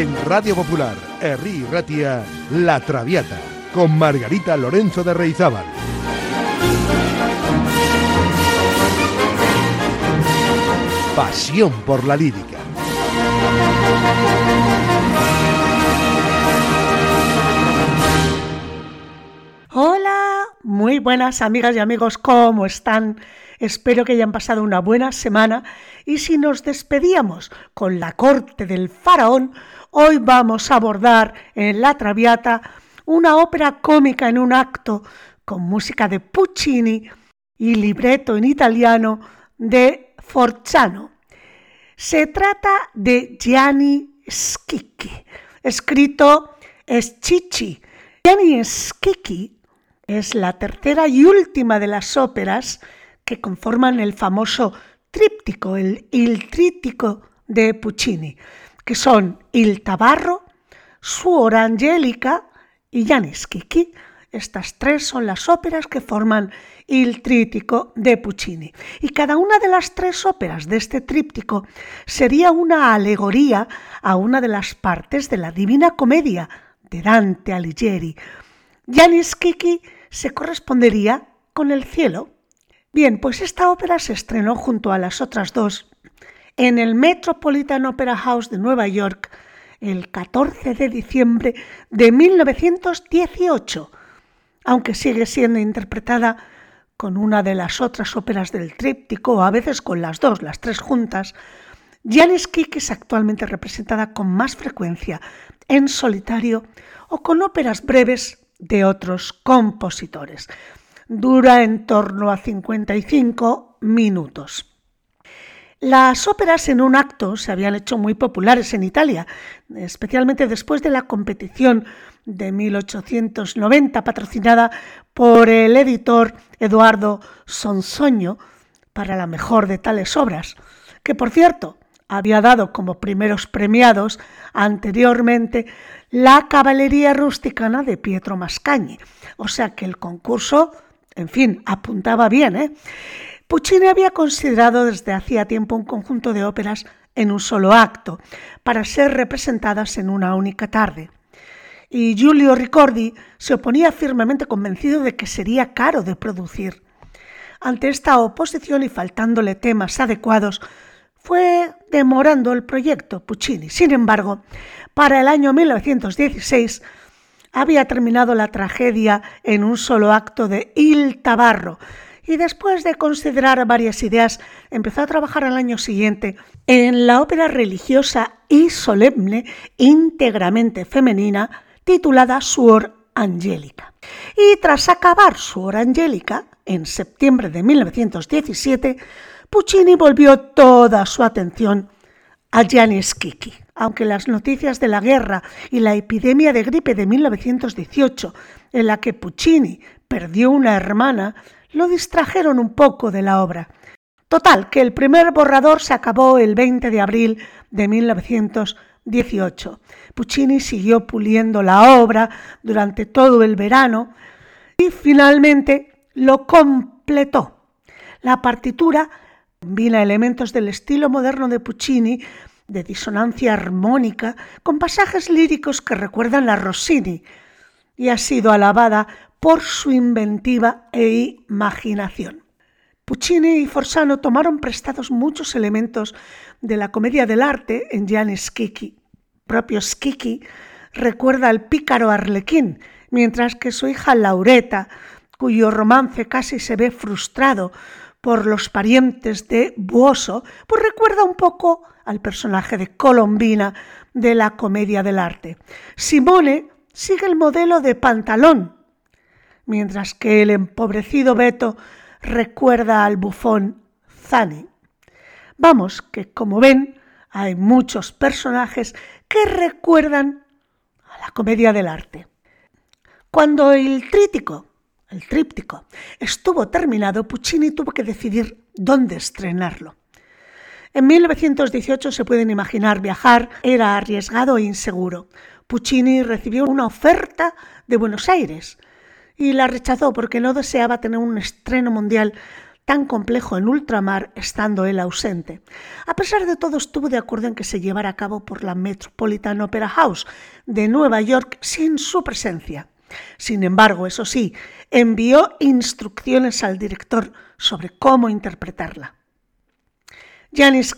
En Radio Popular, Herri Ratia, La Traviata, con Margarita Lorenzo de Reizábal. Pasión por la lírica. Hola, muy buenas amigas y amigos, ¿cómo están? Espero que hayan pasado una buena semana y si nos despedíamos con la corte del faraón, hoy vamos a abordar en La Traviata una ópera cómica en un acto con música de Puccini y libreto en italiano de Forzano. Se trata de Gianni Schicchi, escrito Schicchi. Gianni Schicchi es la tercera y última de las óperas que conforman el famoso tríptico, el Il Tríptico de Puccini, que son Il Tabarro, Suor Angelica y Janis. Estas tres son las óperas que forman el tríptico de Puccini. Y cada una de las tres óperas de este tríptico sería una alegoría a una de las partes de la Divina Comedia de Dante Alighieri. Janis se correspondería con el cielo. Bien, pues esta ópera se estrenó junto a las otras dos en el Metropolitan Opera House de Nueva York el 14 de diciembre de 1918, aunque sigue siendo interpretada con una de las otras óperas del tríptico, o a veces con las dos, las tres juntas, Janis Kik es actualmente representada con más frecuencia en solitario o con óperas breves de otros compositores. Dura en torno a 55 minutos. Las óperas en un acto se habían hecho muy populares en Italia, especialmente después de la competición de 1890 patrocinada por el editor Eduardo Sonsoño para la mejor de tales obras, que por cierto había dado como primeros premiados anteriormente la caballería rusticana de Pietro Mascagni. O sea que el concurso, en fin, apuntaba bien. ¿eh? Puccini había considerado desde hacía tiempo un conjunto de óperas en un solo acto, para ser representadas en una única tarde. Y Giulio Ricordi se oponía firmemente convencido de que sería caro de producir. Ante esta oposición y faltándole temas adecuados, fue demorando el proyecto Puccini. Sin embargo, para el año 1916 había terminado la tragedia en un solo acto de Il Tabarro y después de considerar varias ideas empezó a trabajar al año siguiente en la ópera religiosa y solemne íntegramente femenina titulada Suor Angélica. Y tras acabar Suor Angélica, en septiembre de 1917, Puccini volvió toda su atención a Gianni Schicchi. Aunque las noticias de la guerra y la epidemia de gripe de 1918, en la que Puccini perdió una hermana, lo distrajeron un poco de la obra. Total, que el primer borrador se acabó el 20 de abril de 1918. Puccini siguió puliendo la obra durante todo el verano y finalmente lo completó. La partitura Combina elementos del estilo moderno de Puccini, de disonancia armónica, con pasajes líricos que recuerdan a Rossini, y ha sido alabada por su inventiva e imaginación. Puccini y Forzano tomaron prestados muchos elementos de la comedia del arte en Gianni Schicchi. Propio Schicchi recuerda al pícaro Arlequín, mientras que su hija Laureta, cuyo romance casi se ve frustrado por los parientes de Buoso, pues recuerda un poco al personaje de Colombina de la comedia del arte. Simone sigue el modelo de pantalón, mientras que el empobrecido Beto recuerda al bufón Zani. Vamos, que como ven, hay muchos personajes que recuerdan a la comedia del arte. Cuando el crítico el tríptico, estuvo terminado, Puccini tuvo que decidir dónde estrenarlo. En 1918 se pueden imaginar viajar era arriesgado e inseguro. Puccini recibió una oferta de Buenos Aires y la rechazó porque no deseaba tener un estreno mundial tan complejo en ultramar estando él ausente. A pesar de todo, estuvo de acuerdo en que se llevara a cabo por la Metropolitan Opera House de Nueva York sin su presencia. Sin embargo, eso sí, envió instrucciones al director sobre cómo interpretarla. Janis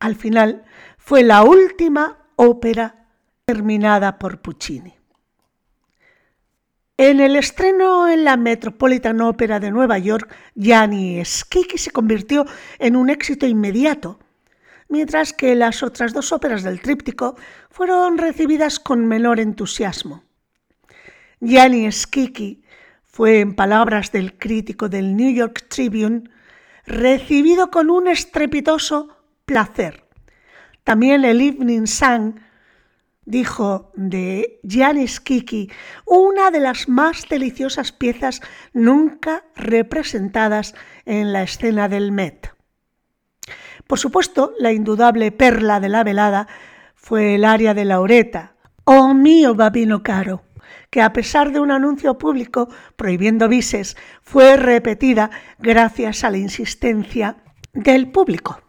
al final, fue la última ópera terminada por Puccini. En el estreno en la Metropolitan Opera de Nueva York, Gianni Schicchi se convirtió en un éxito inmediato, mientras que las otras dos óperas del tríptico fueron recibidas con menor entusiasmo. Gianni Schicchi fue, en palabras del crítico del New York Tribune, recibido con un estrepitoso placer. También el Evening Sun dijo de Janis Kiki, una de las más deliciosas piezas nunca representadas en la escena del Met. Por supuesto, la indudable perla de la velada fue el aria de Laureta, Oh mío babino caro, que a pesar de un anuncio público prohibiendo bises, fue repetida gracias a la insistencia del público.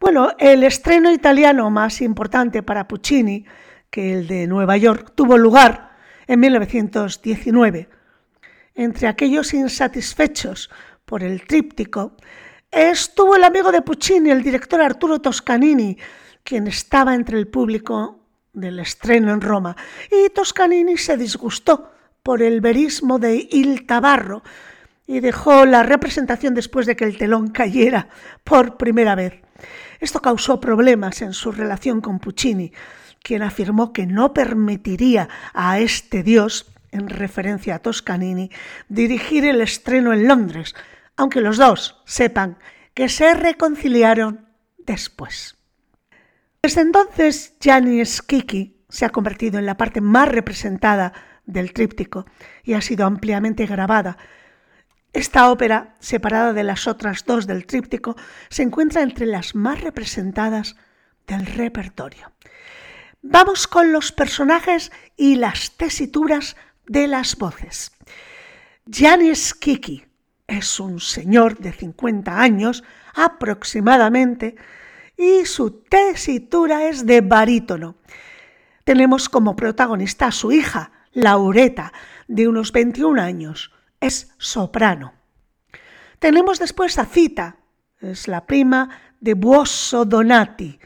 Bueno, el estreno italiano más importante para Puccini que el de Nueva York tuvo lugar en 1919. Entre aquellos insatisfechos por el tríptico estuvo el amigo de Puccini, el director Arturo Toscanini, quien estaba entre el público del estreno en Roma, y Toscanini se disgustó por el verismo de Il Tabarro y dejó la representación después de que el telón cayera por primera vez. Esto causó problemas en su relación con Puccini, quien afirmó que no permitiría a este dios, en referencia a Toscanini, dirigir el estreno en Londres, aunque los dos sepan que se reconciliaron después. Desde entonces, Gianni Schicchi se ha convertido en la parte más representada del tríptico y ha sido ampliamente grabada. Esta ópera, separada de las otras dos del tríptico, se encuentra entre las más representadas del repertorio. Vamos con los personajes y las tesituras de las voces. Janis Kiki es un señor de 50 años aproximadamente y su tesitura es de barítono. Tenemos como protagonista a su hija, Laureta, de unos 21 años. Es soprano. Tenemos después a Cita, es la prima de Buoso Donati,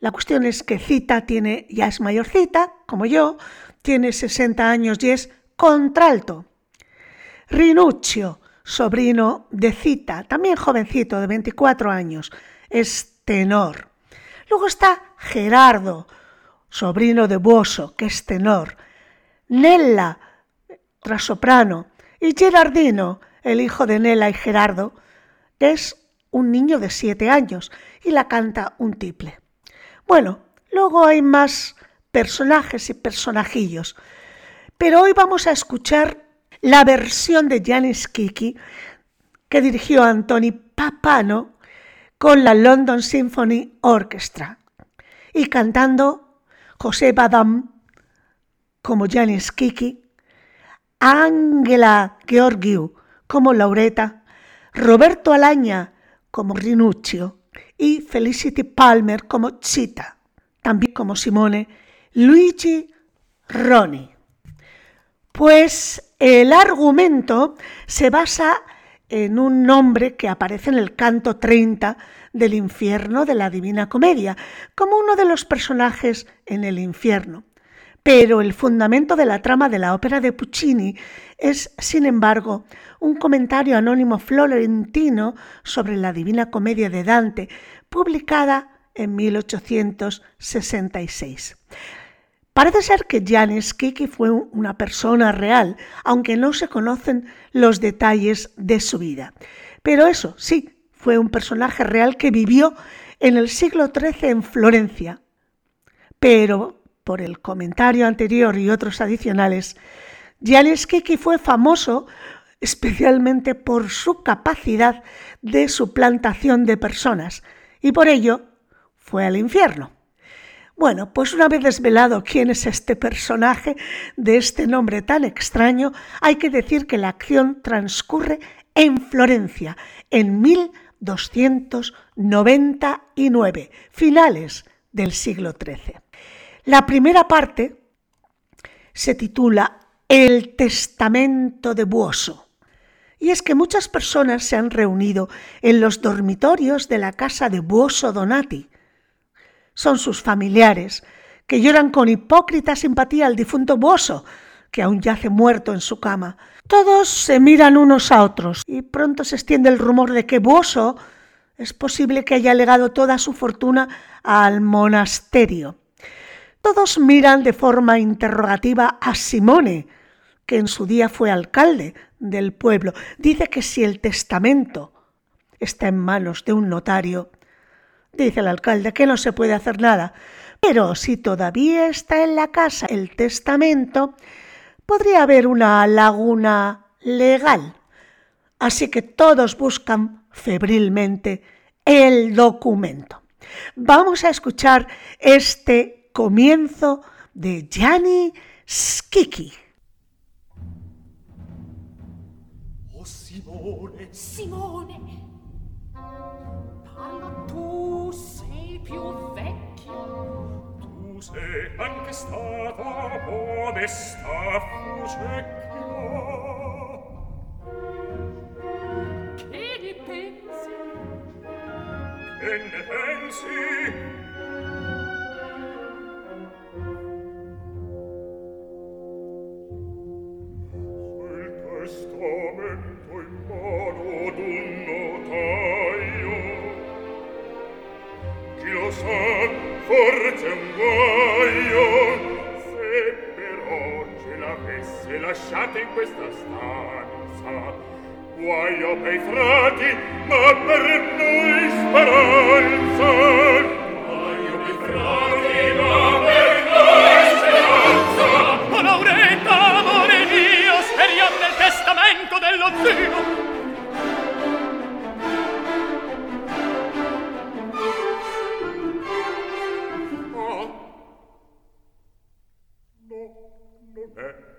la cuestión es que Cita tiene, ya es mayorcita, como yo, tiene 60 años y es contralto. Rinuccio, sobrino de Cita, también jovencito de 24 años, es tenor. Luego está Gerardo, sobrino de Buoso, que es tenor. Nella, soprano. Y Gerardino, el hijo de Nella y Gerardo, es un niño de 7 años y la canta un tiple. Bueno, luego hay más personajes y personajillos, pero hoy vamos a escuchar la versión de Janis Kiki que dirigió Antoni Papano con la London Symphony Orchestra y cantando José Badam como Janis Kiki, Ángela Georgiou como Laureta, Roberto Alaña como Rinuccio y Felicity Palmer como Chita, también como Simone, Luigi Roni. Pues el argumento se basa en un nombre que aparece en el canto 30 del infierno de la Divina Comedia, como uno de los personajes en el infierno. Pero el fundamento de la trama de la ópera de Puccini es, sin embargo, un comentario anónimo florentino sobre la Divina Comedia de Dante, publicada en 1866. Parece ser que Janis Kiki fue una persona real, aunque no se conocen los detalles de su vida. Pero eso sí, fue un personaje real que vivió en el siglo XIII en Florencia. Pero, por el comentario anterior y otros adicionales, Janis Kiki fue famoso especialmente por su capacidad de suplantación de personas, y por ello fue al infierno. Bueno, pues una vez desvelado quién es este personaje de este nombre tan extraño, hay que decir que la acción transcurre en Florencia en 1299, finales del siglo XIII. La primera parte se titula El Testamento de Buoso. Y es que muchas personas se han reunido en los dormitorios de la casa de Buoso Donati, son sus familiares, que lloran con hipócrita simpatía al difunto Boso, que aún yace muerto en su cama. Todos se miran unos a otros y pronto se extiende el rumor de que Boso es posible que haya legado toda su fortuna al monasterio. Todos miran de forma interrogativa a Simone, que en su día fue alcalde del pueblo. Dice que si el testamento está en manos de un notario, Dice el alcalde que no se puede hacer nada, pero si todavía está en la casa el testamento, podría haber una laguna legal. Así que todos buscan febrilmente el documento. Vamos a escuchar este comienzo de Gianni Schicchi. Oh Simone, Simone. Tu sei anche? testamento in mano d'un notaio. Chi lo sa forse un guaio se però ce l'avesse lasciata in questa stanza. Guaio per i frati ma per noi speranza. Guaio per i frati testamento dello zio ah, Oh. No, non è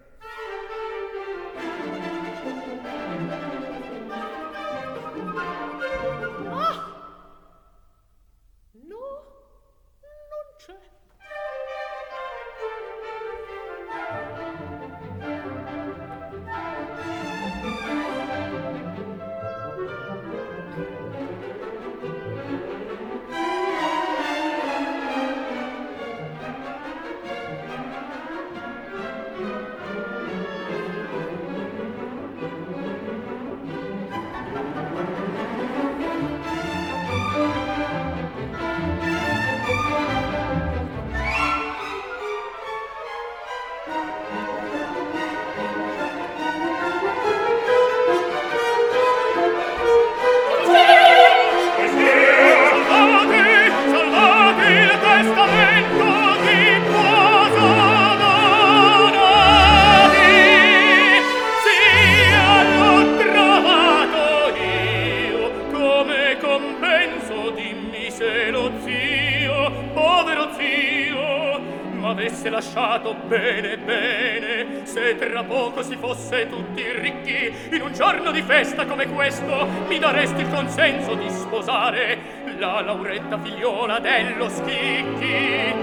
lo schicchi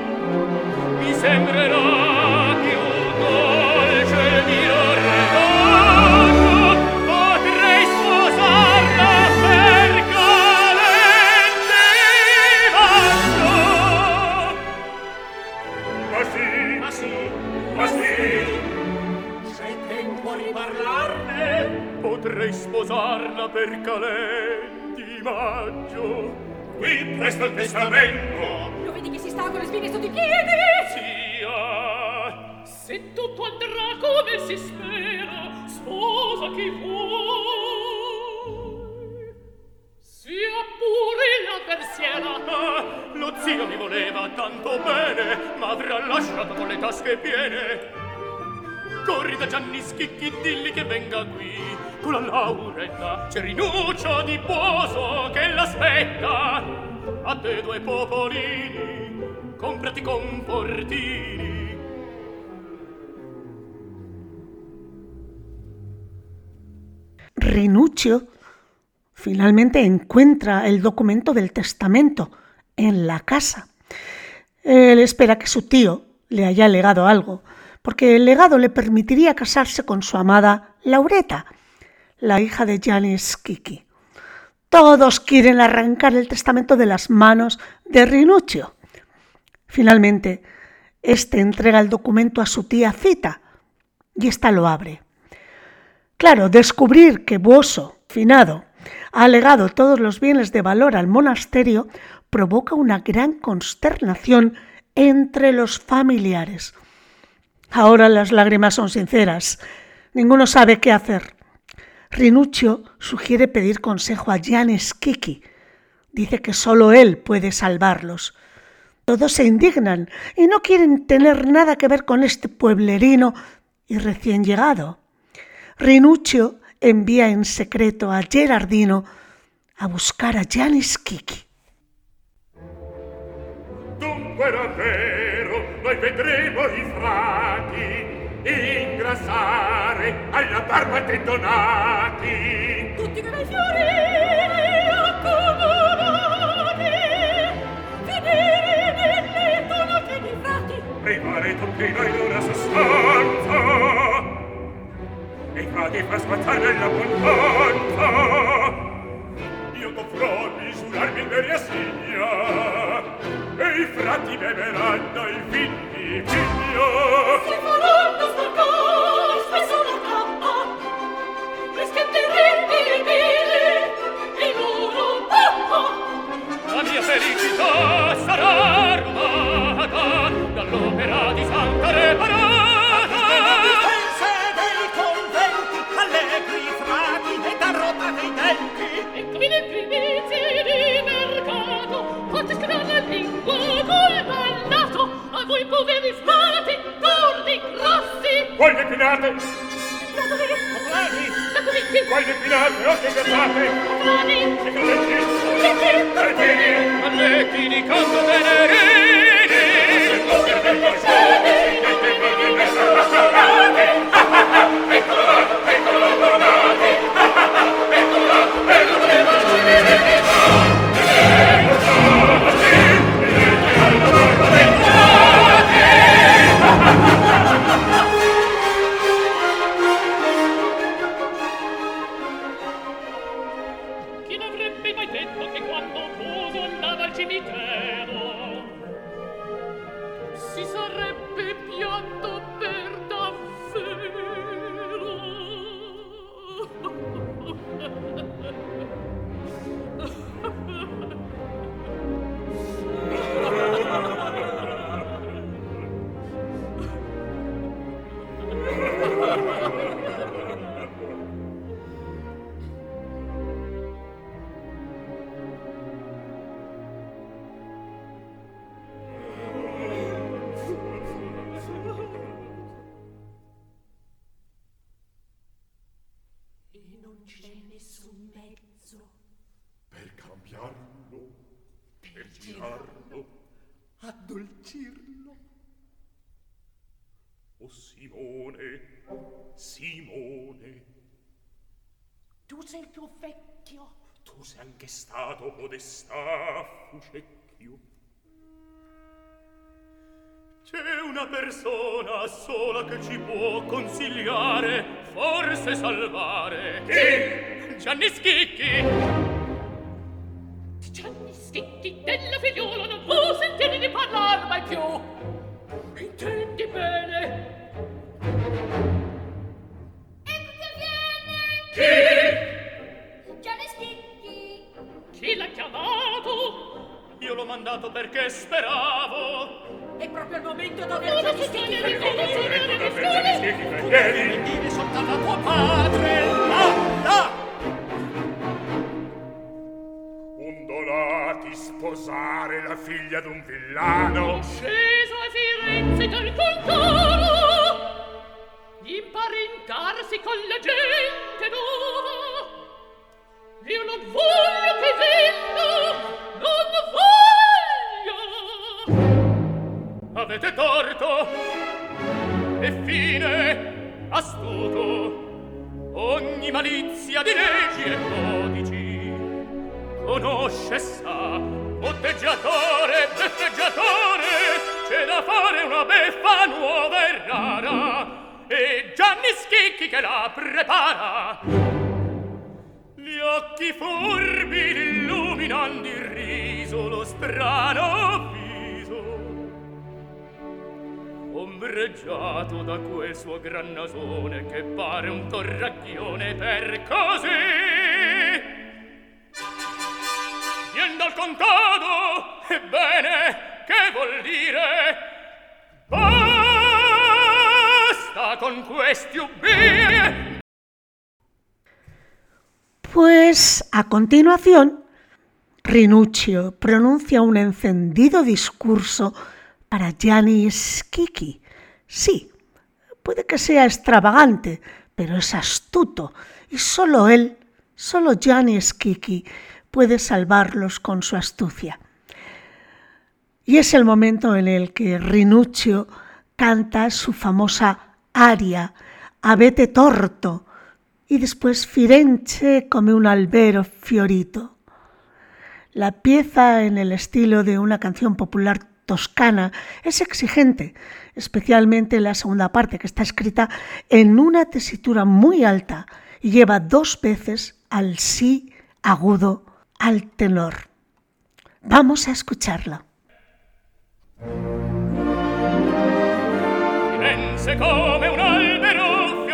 mi sembrerà più dolce di ornato potrei sposarla per calendivaccio maggio. Qui presto il testamento. Lo vedi che si sta con le spine sotto i piedi? Zia, ah. Se tutto andrà come si spera, sposa chi vuoi. Sia pure l'avversiera. Ah, lo zio mi voleva tanto bene, ma avrà lasciato con le tasche piene. Corri da Gianni Schicchi, dilli che venga qui rinuccio di poso che l'aspetta a te due popolini comprati confortini. Rinuccio finalmente encuentra el documento del testamento en la casa. Él espera que su tío le haya legado algo, porque el legado le permitiría casarse con su amada Laureta, la hija de Janis Kiki. Todos quieren arrancar el testamento de las manos de Rinuccio. Finalmente, este entrega el documento a su tía Cita y ésta lo abre. Claro, descubrir que Buoso, finado, ha legado todos los bienes de valor al monasterio provoca una gran consternación entre los familiares. Ahora las lágrimas son sinceras. Ninguno sabe qué hacer. Rinuccio sugiere pedir consejo a Kiki. Dice que solo él puede salvarlos. Todos se indignan y no quieren tener nada que ver con este pueblerino y recién llegado. Rinuccio envía en secreto a Gerardino a buscar a Kiki. Dunque ingrassare alla barba tendonati tutti quei fiori accomodati finire nel tono che li fatti primare tutti noi in una sostanza e fa di far spazzare l'abbondanza io dovrò misurarmi per la signa e i frati beveranno i figli figlio oh. si faranno sporcar spesso la cappa rischiatterebbe il bene e il loro pappa la mia felicità sarà rubata dall'opera di Santa Reparata difense dei conventi allegri frati e da roba dei tempi. E come le primizie di mercato e voi ballato voi poveri smati tordi grossi voi depinate Oplani! Voi depinate, occhi versate! Oplani! E credenti! Credenti! Credenti! Allechi di canto tenerini! Occhi versate! Credenti! Credenti! Eccolo! Eccolo! Eccolo! Eccolo! Eccolo! Eccolo! Eccolo! mi te anche stato podestà fucecchio. C'è una persona sola che ci può consigliare, forse salvare. Chi? Gianni Schicchi. Gianni Schicchi della figliola non può sentire di parlar mai più. domandato perché speravo. È proprio il momento di averci gli schicchi freghieri. Vieni, vieni sotto alla tua padrella. Là! Ondolati sposare la figlia d'un villano. Sceso a Firenze dal contoro. Imparentarsi con la gente nuova. Io non voglio che venda, non voglio avete torto. E fine. Astuto. Ogni malizia di leggi e codici. Conosce sa botteggiatore beffeggiatore c'è da fare una beffa nuova e rara. E Gianni Schicchi che la prepara. Gli occhi furbi illuminando il riso lo strano ombreggiato da quel suo gran nasone che pare un torracchione per così vien dal contado ebbene che vuol dire basta con questi ubbi Pues a continuación, Rinuccio pronuncia un encendido discurso para Gianni Schicchi. Sí, puede que sea extravagante, pero es astuto y solo él, solo Gianni Schicchi, puede salvarlos con su astucia. Y es el momento en el que Rinuccio canta su famosa aria, Avete torto, y después Firenze come un albero fiorito. La pieza en el estilo de una canción popular toscana es exigente, especialmente la segunda parte que está escrita en una tesitura muy alta y lleva dos veces al sí agudo al tenor. Vamos a escucharla. Come un albero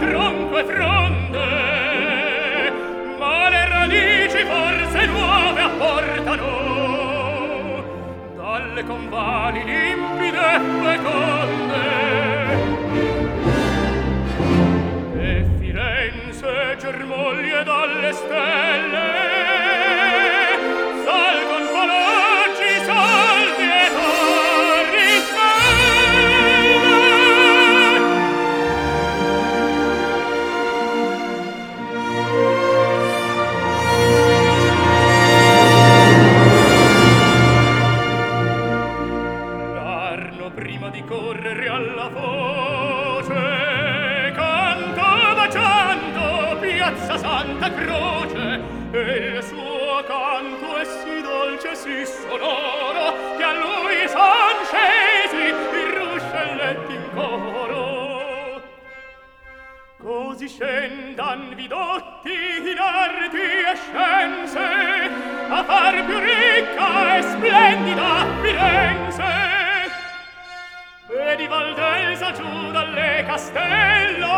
tronco speranze nuove apportano. Dalle convali limpide e feconde e Firenze germoglie dalle stelle. si scendan vidotti in arti e scienze a far più ricca e splendida Firenze. E di Valdelsa giù dalle castello.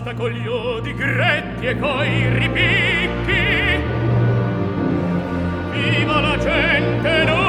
basta con gli odi gretti e coi ripicchi. Viva la gente no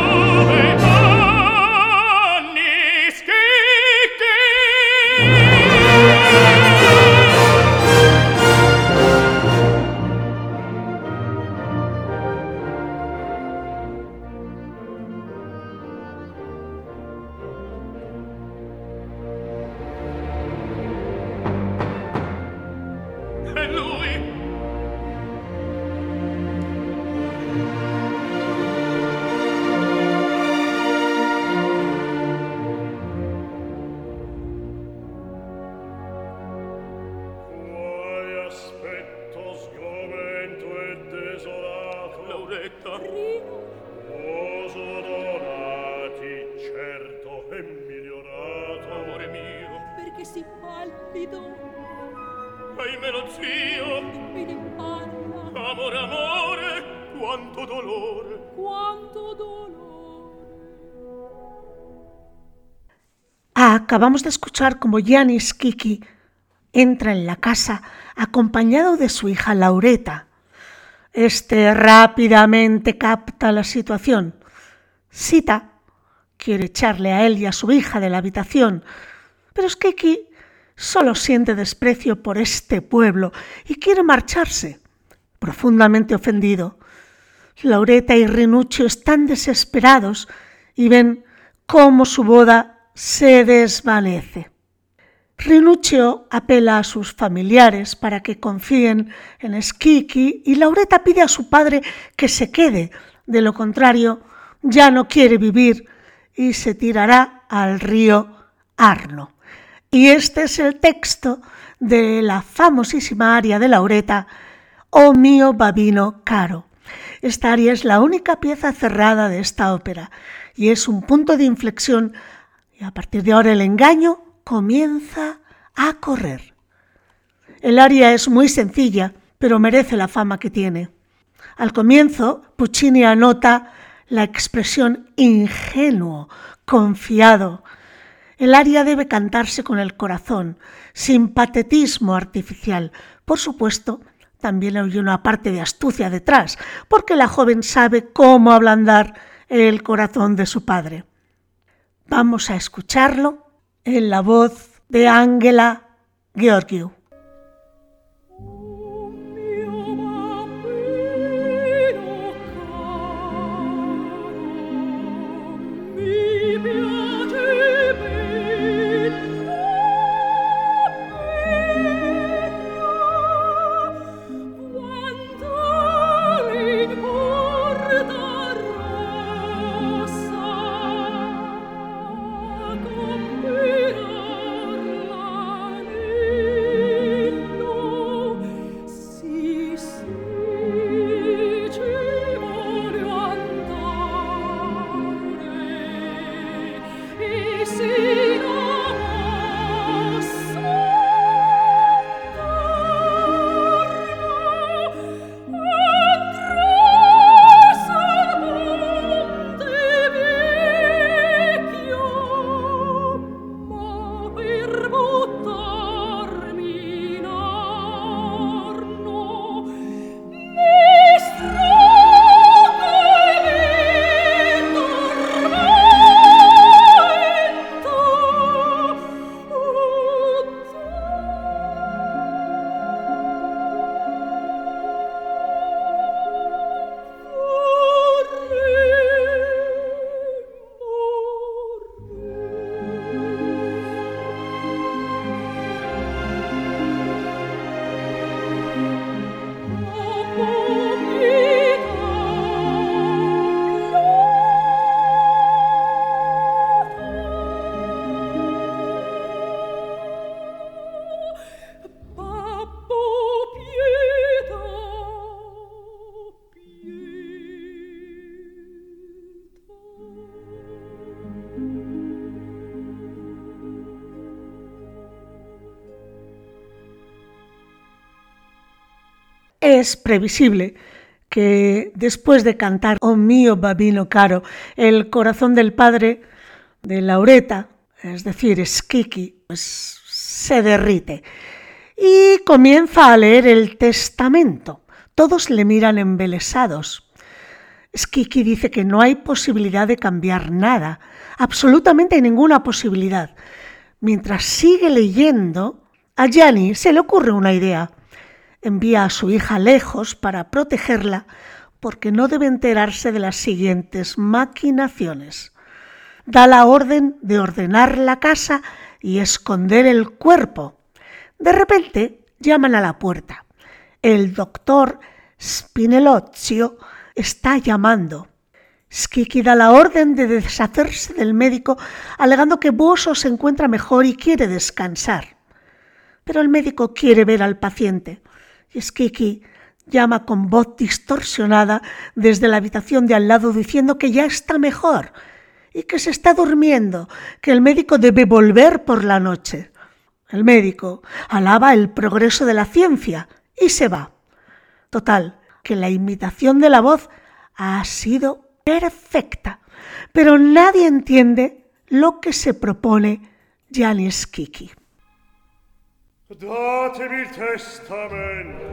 Acabamos de escuchar como Yanis Kiki entra en la casa acompañado de su hija Laureta. Este rápidamente capta la situación. Sita quiere echarle a él y a su hija de la habitación, pero Kiki solo siente desprecio por este pueblo y quiere marcharse. profundamente ofendido. Laureta y Rinuccio están desesperados y ven cómo su boda se desvanece. Rinuccio apela a sus familiares para que confíen en Skiki y Laureta pide a su padre que se quede, de lo contrario ya no quiere vivir y se tirará al río Arno. Y este es el texto de la famosísima aria de Laureta, Oh mío babino caro. Esta aria es la única pieza cerrada de esta ópera y es un punto de inflexión y a partir de ahora el engaño comienza a correr. El aria es muy sencilla, pero merece la fama que tiene. Al comienzo, Puccini anota la expresión ingenuo, confiado. El aria debe cantarse con el corazón, sin patetismo artificial. Por supuesto, también hay una parte de astucia detrás, porque la joven sabe cómo ablandar el corazón de su padre. Vamos a escucharlo en la voz de Ángela Georgiou. Es previsible que después de cantar Oh mío babino caro, el corazón del padre de Laureta, es decir, Skiki, pues se derrite y comienza a leer el testamento. Todos le miran embelesados. Skiki dice que no hay posibilidad de cambiar nada, absolutamente ninguna posibilidad. Mientras sigue leyendo, a Gianni se le ocurre una idea envía a su hija lejos para protegerla porque no debe enterarse de las siguientes maquinaciones. Da la orden de ordenar la casa y esconder el cuerpo. De repente llaman a la puerta. El doctor Spinelozio está llamando. Skiki da la orden de deshacerse del médico, alegando que Boso se encuentra mejor y quiere descansar. Pero el médico quiere ver al paciente. Skiki llama con voz distorsionada desde la habitación de al lado diciendo que ya está mejor y que se está durmiendo, que el médico debe volver por la noche. El médico alaba el progreso de la ciencia y se va. Total, que la imitación de la voz ha sido perfecta, pero nadie entiende lo que se propone Janis Kiki. Datemi il testamento.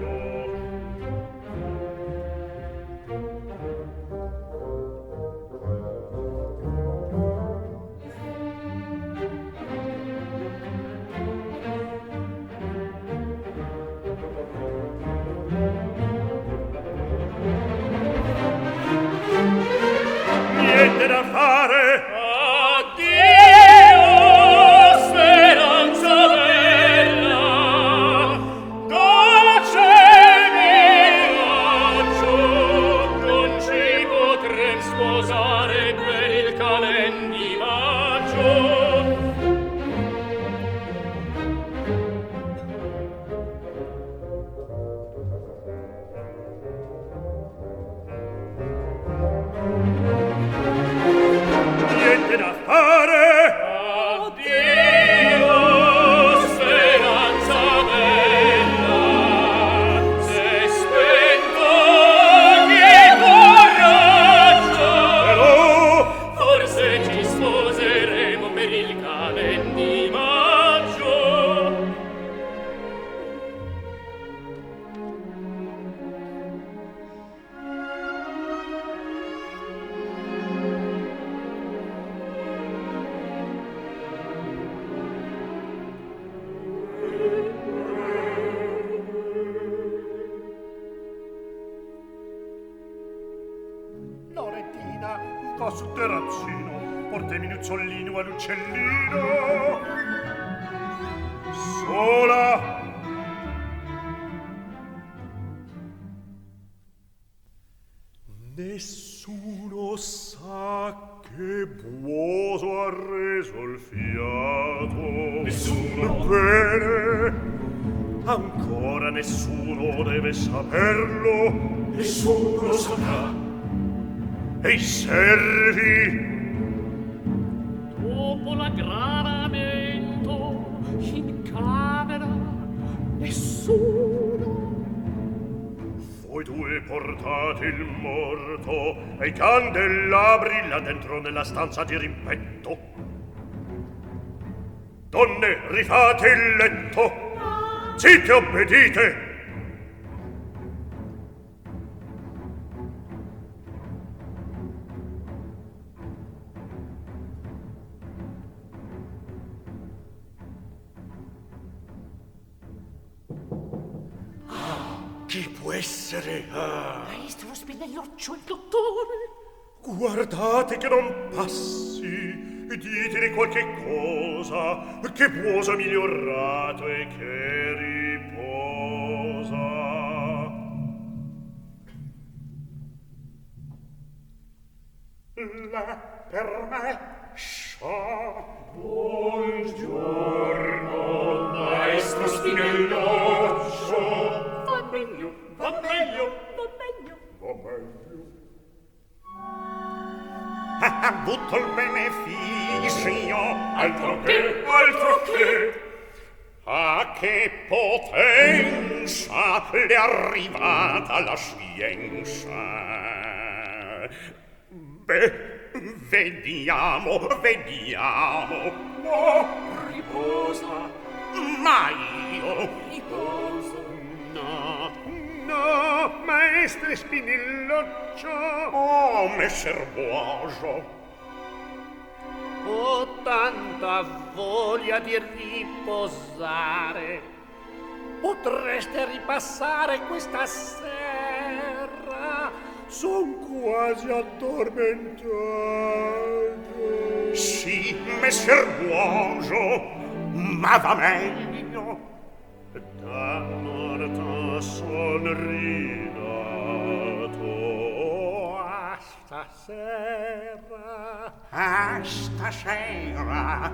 Niente da fare, i candelabri là dentro nella stanza di rimpetto. Donne rifate il letto. Zitte obbedite. aspettate che non passi. Ditene qualche cosa che posa migliorato e che riposa. La per me sciò. Buongiorno maestro spinelloccio va meglio va meglio. Avuto il beneficio, Altro che, altro che. A che potenza le è arrivata la scienza? Beh vediamo vediamo. Oh, Riposa. ma io. Riposa. no no maestre spinilloccio oh messer buoso Ho tanta voglia di riposare. Potreste ripassare questa sera. Son quasi addormentato. Sì, messer Buoso, ma va meglio. Da morta son rinato a stasera. A stasera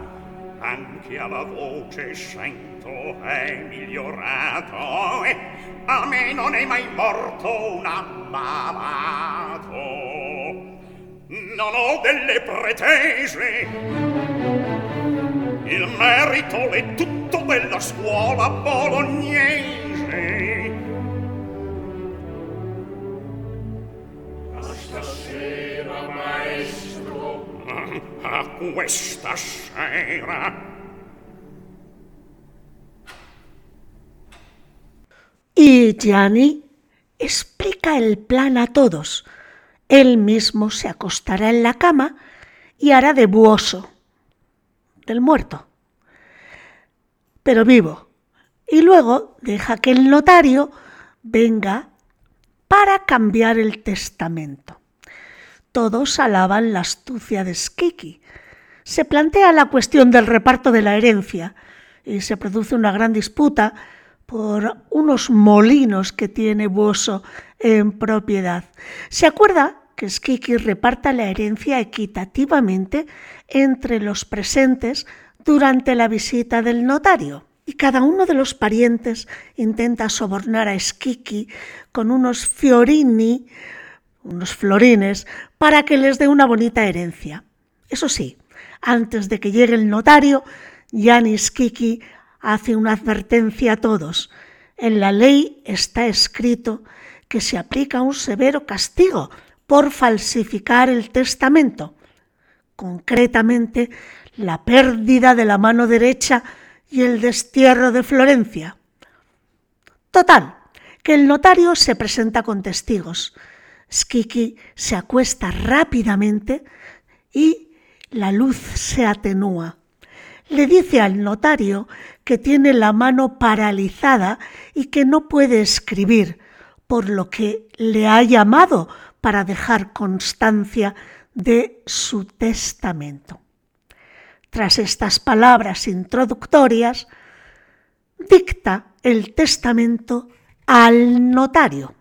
anche alla voce sento è migliorato e a me non è mai morto un ammalato. Non ho delle pretese. Il merito è tutto della scuola bolognese Y Gianni explica el plan a todos. Él mismo se acostará en la cama y hará de buoso, del muerto, pero vivo. Y luego deja que el notario venga para cambiar el testamento. Todos alaban la astucia de Skiki. Se plantea la cuestión del reparto de la herencia y se produce una gran disputa por unos molinos que tiene Buoso en propiedad. Se acuerda que Skiki reparta la herencia equitativamente entre los presentes durante la visita del notario. Y cada uno de los parientes intenta sobornar a Skiki con unos fiorini, unos florines, para que les dé una bonita herencia. Eso sí, antes de que llegue el notario, Yanis Kiki hace una advertencia a todos. En la ley está escrito que se aplica un severo castigo por falsificar el testamento, concretamente la pérdida de la mano derecha y el destierro de Florencia. Total, que el notario se presenta con testigos. Skiki se acuesta rápidamente y la luz se atenúa. Le dice al notario que tiene la mano paralizada y que no puede escribir, por lo que le ha llamado para dejar constancia de su testamento. Tras estas palabras introductorias, dicta el testamento al notario.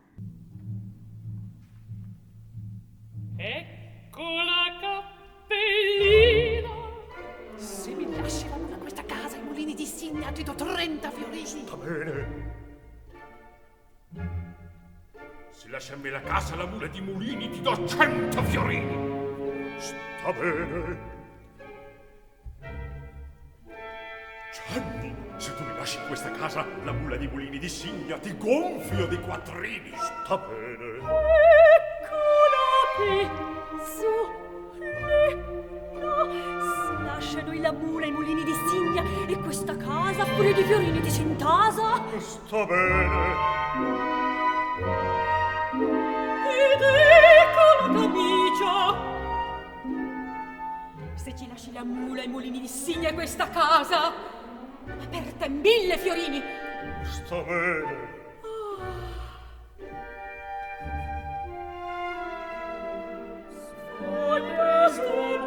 Bene. Se lascia a me la casa, la mula di mulini, ti do cento fiorini. Sta bene. Gianni, se tu mi lasci questa casa, la mula di mulini di Signa ti gonfio di quattrini. Sta bene. Eccola qui, su, lì, no. Si lasciano i la mula, i mulini di Signa e questa casa pure di fiorini di Sintasa. Sta bene. Ed ecco la camicia. Se ci lasci la mula, i mulini di Signa e questa casa, per te mille fiorini. Sta bene. Poi questo porcolino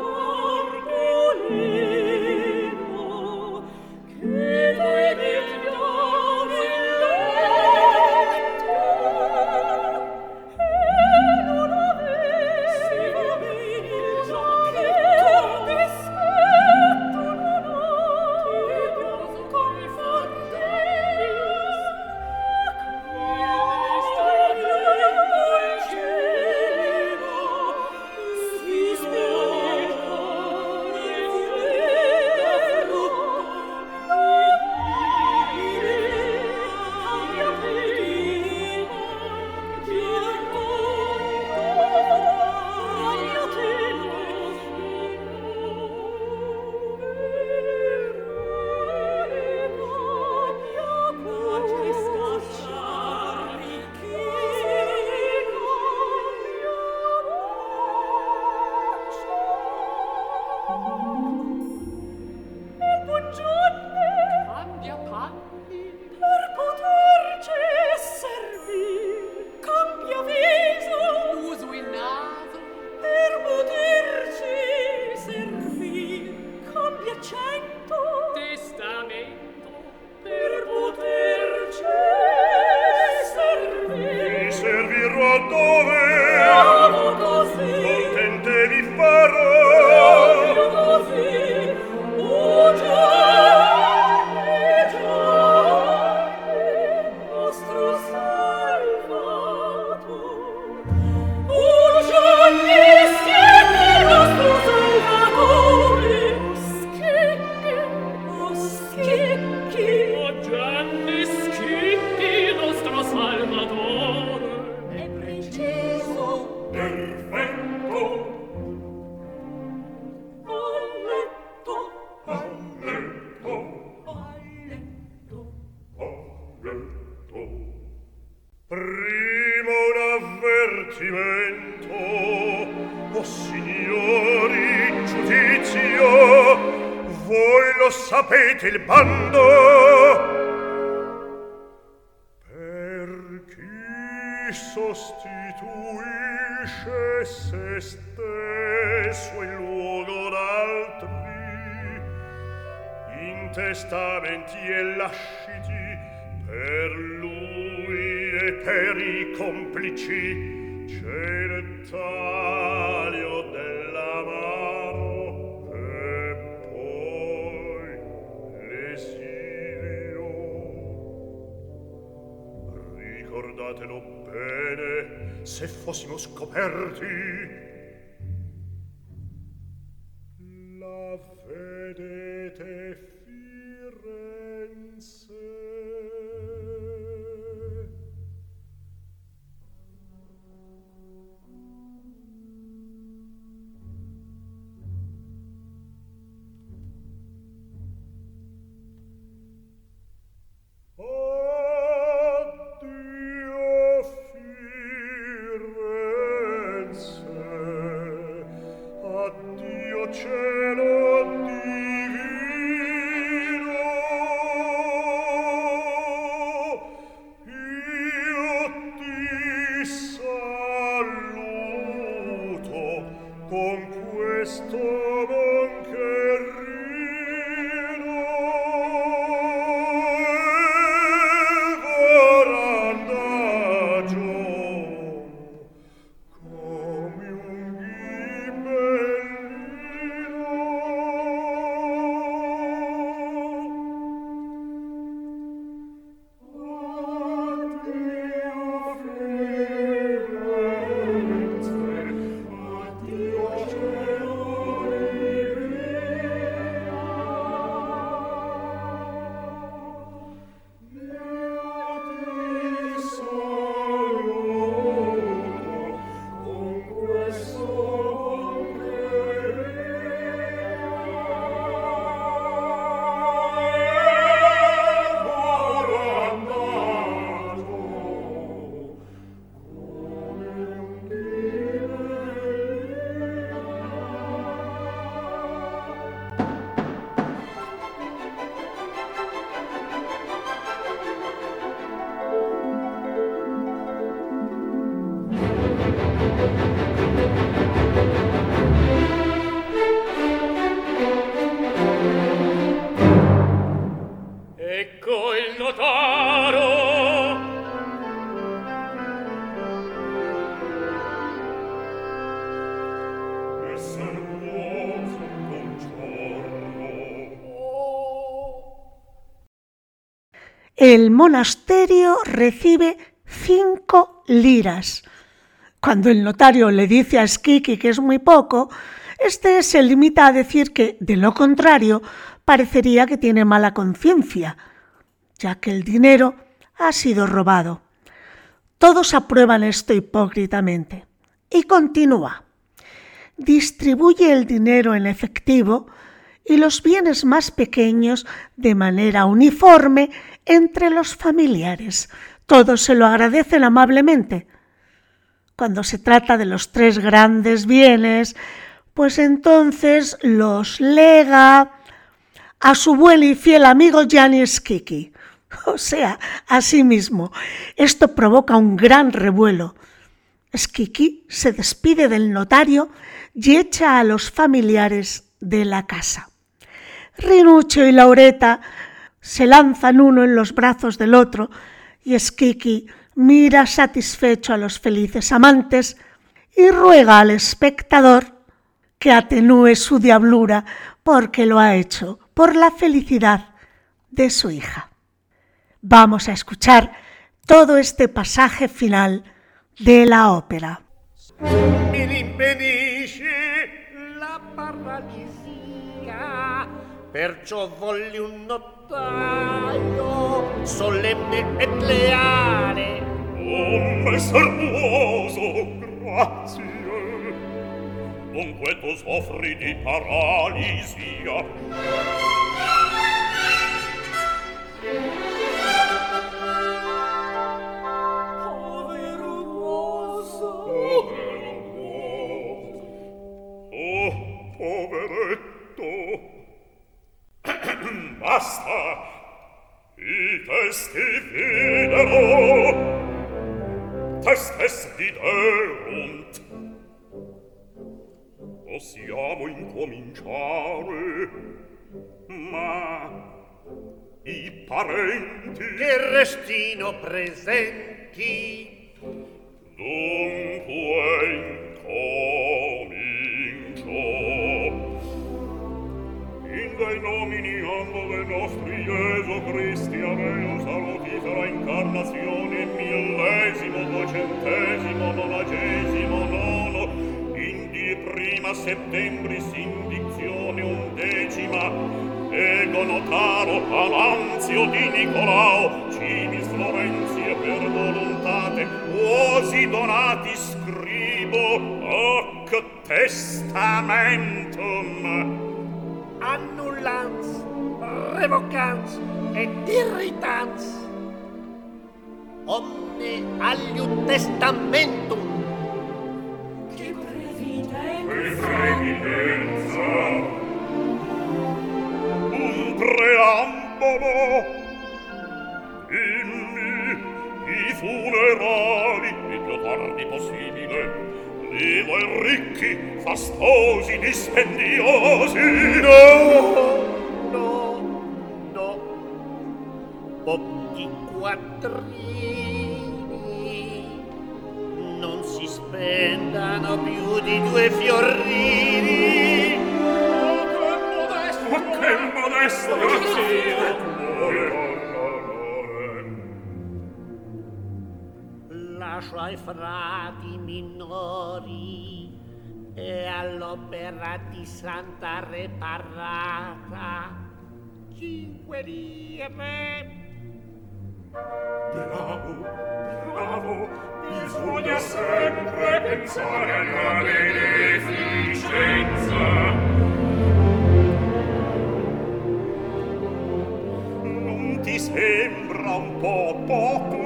El monasterio recibe cinco liras. Cuando el notario le dice a Skiki que es muy poco, este se limita a decir que, de lo contrario, parecería que tiene mala conciencia, ya que el dinero ha sido robado. Todos aprueban esto hipócritamente. Y continúa. Distribuye el dinero en efectivo y los bienes más pequeños de manera uniforme entre los familiares. Todos se lo agradecen amablemente. Cuando se trata de los tres grandes bienes, pues entonces los lega a su buen y fiel amigo Gianni Skiki. O sea, a sí mismo. Esto provoca un gran revuelo. Skiki se despide del notario y echa a los familiares de la casa. Rinuccio y Laureta se lanzan uno en los brazos del otro y Skiki mira satisfecho a los felices amantes y ruega al espectador que atenúe su diablura porque lo ha hecho por la felicidad de su hija. Vamos a escuchar todo este pasaje final de la ópera. battaglio solenne e leale. Oh messer muoso grazie. Dunque tu soffri di paralisia. basta! I testi videro! Testes viderunt! Possiamo incominciare ma i parenti che restino presenti? Dunque incominciare benedicta in nomini ambove nostri Iesu Christi, saluti salutifera incarnazione millesimo, docentesimo, nonagesimo, nono, indi prima settembris indizione undecima, ego notaro, avanzio di Nicolao, civis Florenzie per voluntate, uosi donati scribo, hoc testamentum. Annullans, revocans et irritans. Omne alium testamentum. Che previdenza! previdenza un preambolo dimmi i funerali il più tardi possibile I voi ricchi, fastosi, dispendiosi, no, no, no, pochi quattrini non si spendano più di due fiorini. Ma che modesto! Ma che modesto! Lascio ai frati minori e all'opera di Santa Reparata cinque lire. Bravo, bravo, bisogna sempre pensare alla beneficenza. Non ti sembra un po' poco?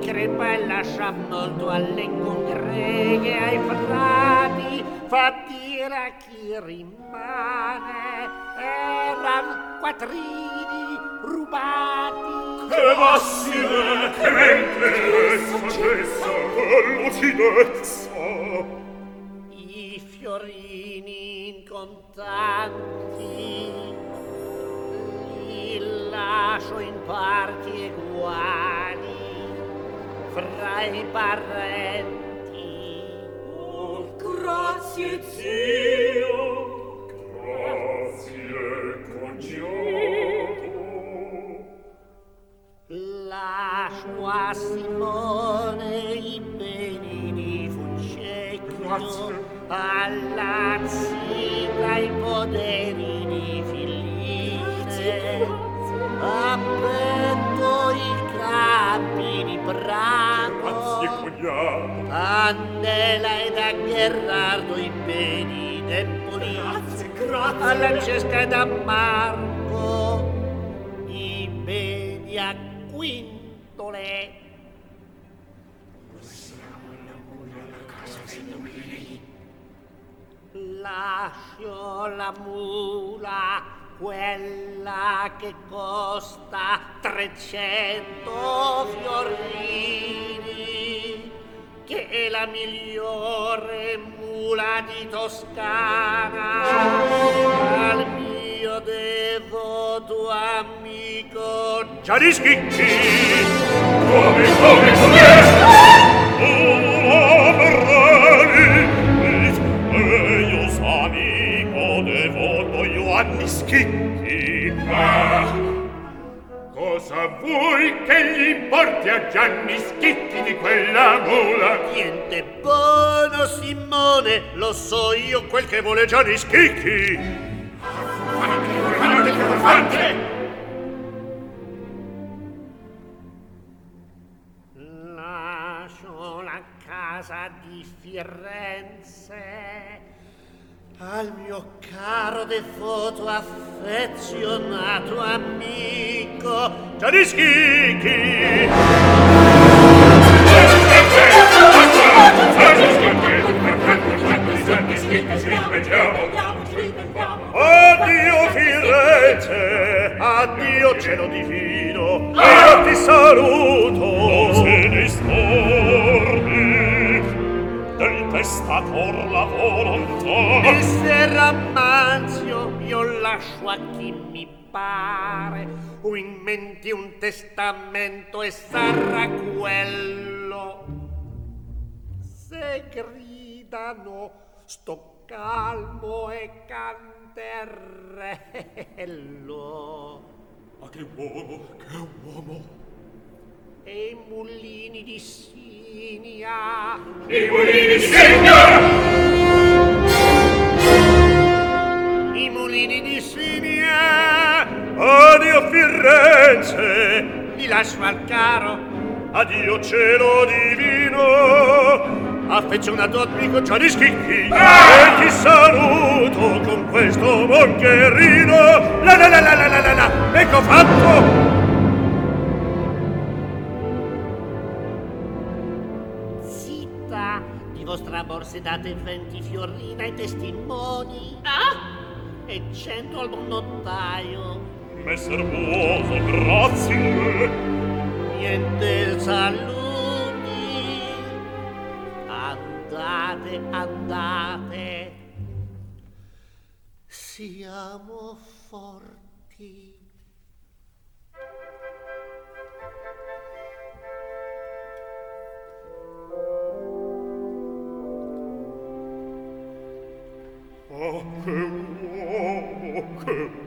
Crepa e lascia molto alle congreghe, ai frati, fa dire a chi rimane, eran quattrini rubati. Che massime, che saggezza, che lucidezza. I fiorini in contanti li lascio in parti eguali fra i parenti. Oh, grazie zio, grazie cognato. Lascio a Simone i beni di Funcecchio, alla zita i poderi di Filipe, a petto i cari, di Prato, Grazie, cognato! a Nela ed a Gherardo i beni d'Empoli, Grazie, grazie! a Francesca ed a Marco i beni a Quintole. Lascio la mula, quella che costa 300 fiorini che è la migliore mula di Toscana. Al mio devoto amico Giarischi come come come? Schicchi! Ah! Cosa vuoi che gli importi a Gianni Schicchi di quella mula? Niente buono Simone, lo so io quel che vuole Gianni Schicchi. Fante, fante! Lascio la casa di Firenze al mio caro devoto affezionato amico Gianni Schicchi. Addio Firenze, addio cielo divino, io ti saluto. stator la volontà e se rammazio io lascio a chi mi pare. O in mente un testamento e sarà quello. Se gridano sto calmo e canterello. ma che uomo che uomo. e i mullini di Sinia. I mulini di Sinia! I mulini di Sinia! odio Firenze! Mi lascio al caro. Addio cielo divino! Ah, affezionato amico Ciarischichi ah! e ti saluto con questo moncherino la la la la la la la ecco fatto vostra borse date venti fiorina ai testimoni, Ah, e cento al notaio. Messer Buoso, grazie! Niente saluti. Andate, andate. Siamo forti. Oh, che uomo, che uomo.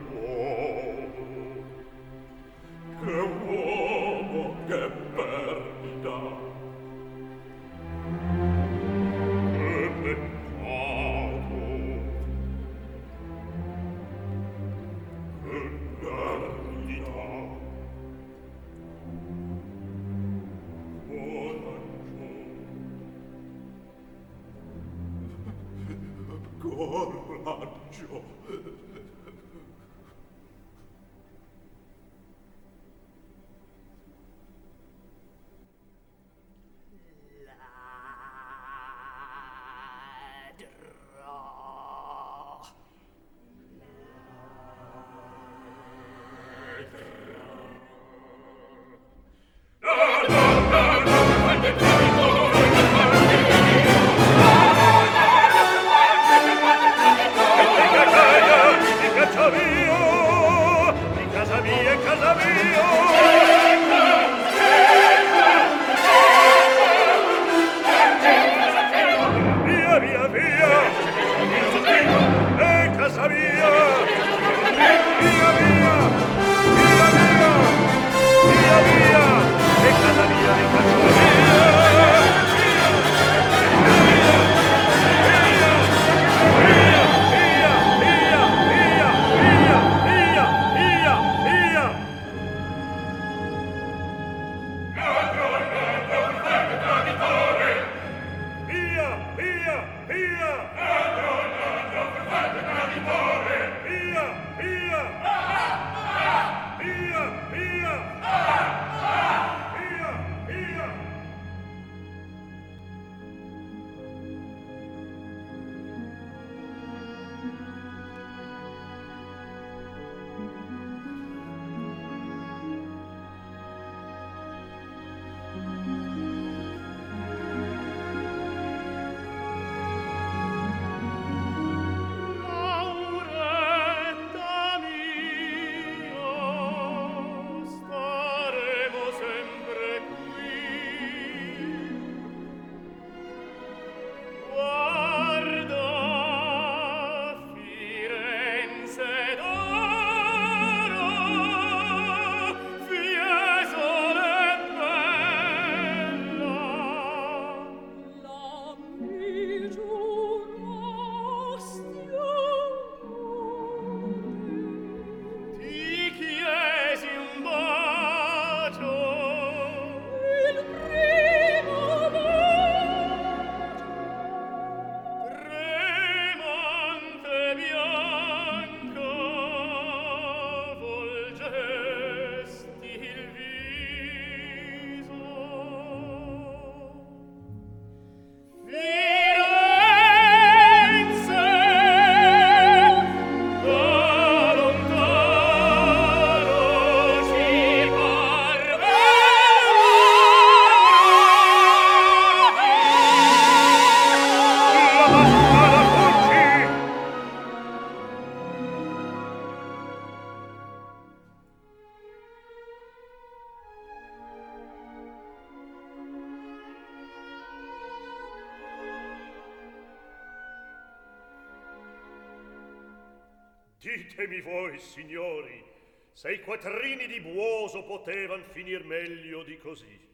Ditemi voi, signori, se i quattrini di Buoso potevan finir meglio di così.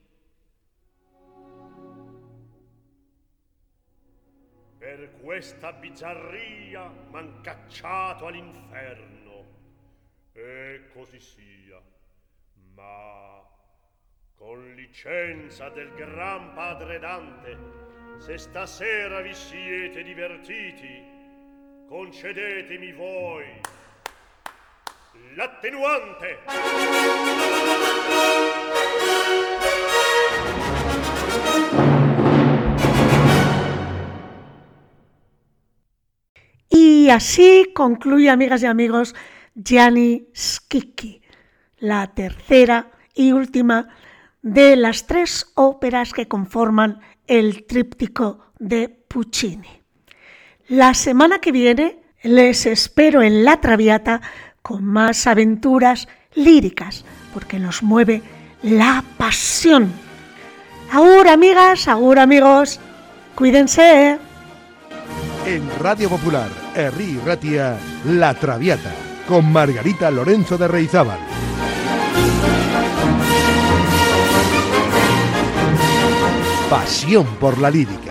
Per questa bizzarria m'han cacciato all'inferno. E così sia. Ma con licenza del gran padre Dante, se stasera vi siete divertiti, concedetemi voi l'attenuante. Y así concluye, amigas y amigos, Gianni Schicchi, la tercera y última de las tres óperas que conforman el tríptico de Puccini. La semana que viene les espero en La Traviata con más aventuras líricas, porque nos mueve la pasión. Ahora, amigas, ahora, amigos, cuídense. En Radio Popular, Herri Ratia, La Traviata, con Margarita Lorenzo de Reizábal. Pasión por la lírica.